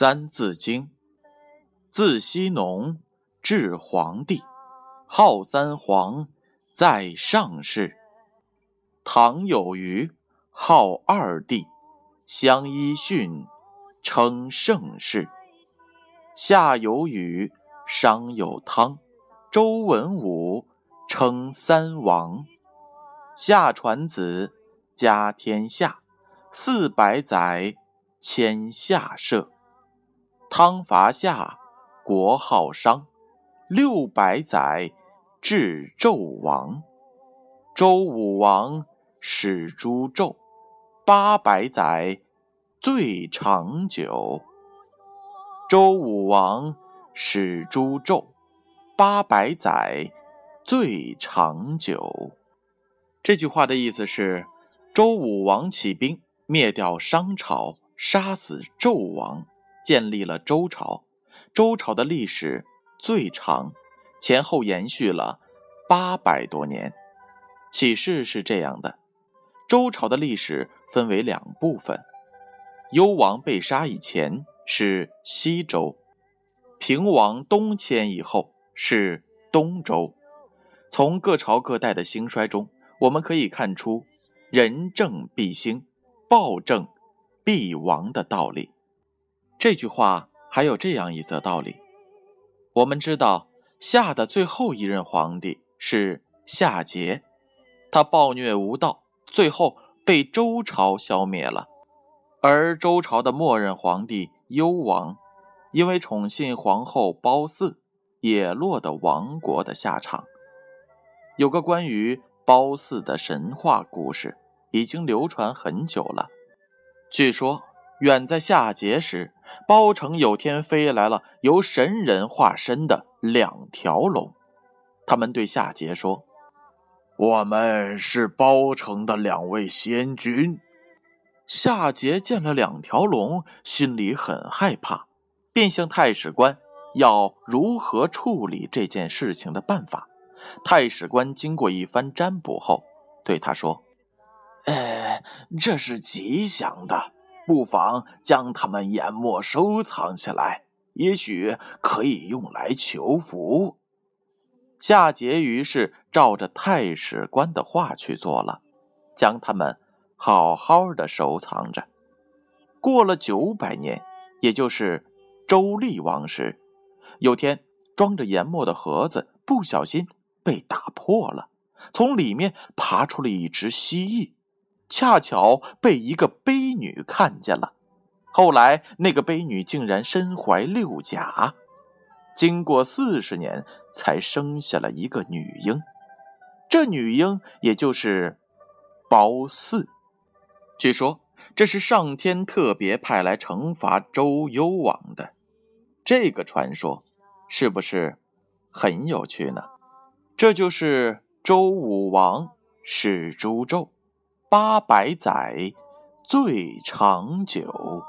三字经，自羲农至黄帝，号三皇，在上世。唐有虞，号二帝，相揖逊，称盛世。夏有禹，商有汤，周文武，称三王。夏传子，家天下，四百载，迁夏社。汤伐夏，国号商，六百载，至纣王。周武王始诛纣，八百载，最长久。周武王始诛纣，八百载，最长久。这句话的意思是，周武王起兵灭掉商朝，杀死纣王。建立了周朝，周朝的历史最长，前后延续了八百多年。启示是这样的：周朝的历史分为两部分，幽王被杀以前是西周，平王东迁以后是东周。从各朝各代的兴衰中，我们可以看出“仁政必兴，暴政必亡”的道理。这句话还有这样一则道理：我们知道夏的最后一任皇帝是夏桀，他暴虐无道，最后被周朝消灭了。而周朝的末任皇帝幽王，因为宠信皇后褒姒，也落得亡国的下场。有个关于褒姒的神话故事，已经流传很久了。据说。远在夏桀时，包城有天飞来了由神人化身的两条龙。他们对夏桀说：“我们是包城的两位仙君。”夏桀见了两条龙，心里很害怕，便向太史官要如何处理这件事情的办法。太史官经过一番占卜后，对他说：“呃，这是吉祥的。”不妨将它们研墨收藏起来，也许可以用来求福。夏桀于是照着太史官的话去做了，将它们好好的收藏着。过了九百年，也就是周厉王时，有天装着研墨的盒子不小心被打破了，从里面爬出了一只蜥蜴。恰巧被一个悲女看见了，后来那个悲女竟然身怀六甲，经过四十年才生下了一个女婴，这女婴也就是褒姒。据说这是上天特别派来惩罚周幽王的，这个传说是不是很有趣呢？这就是周武王始诛纣。八百载最长久。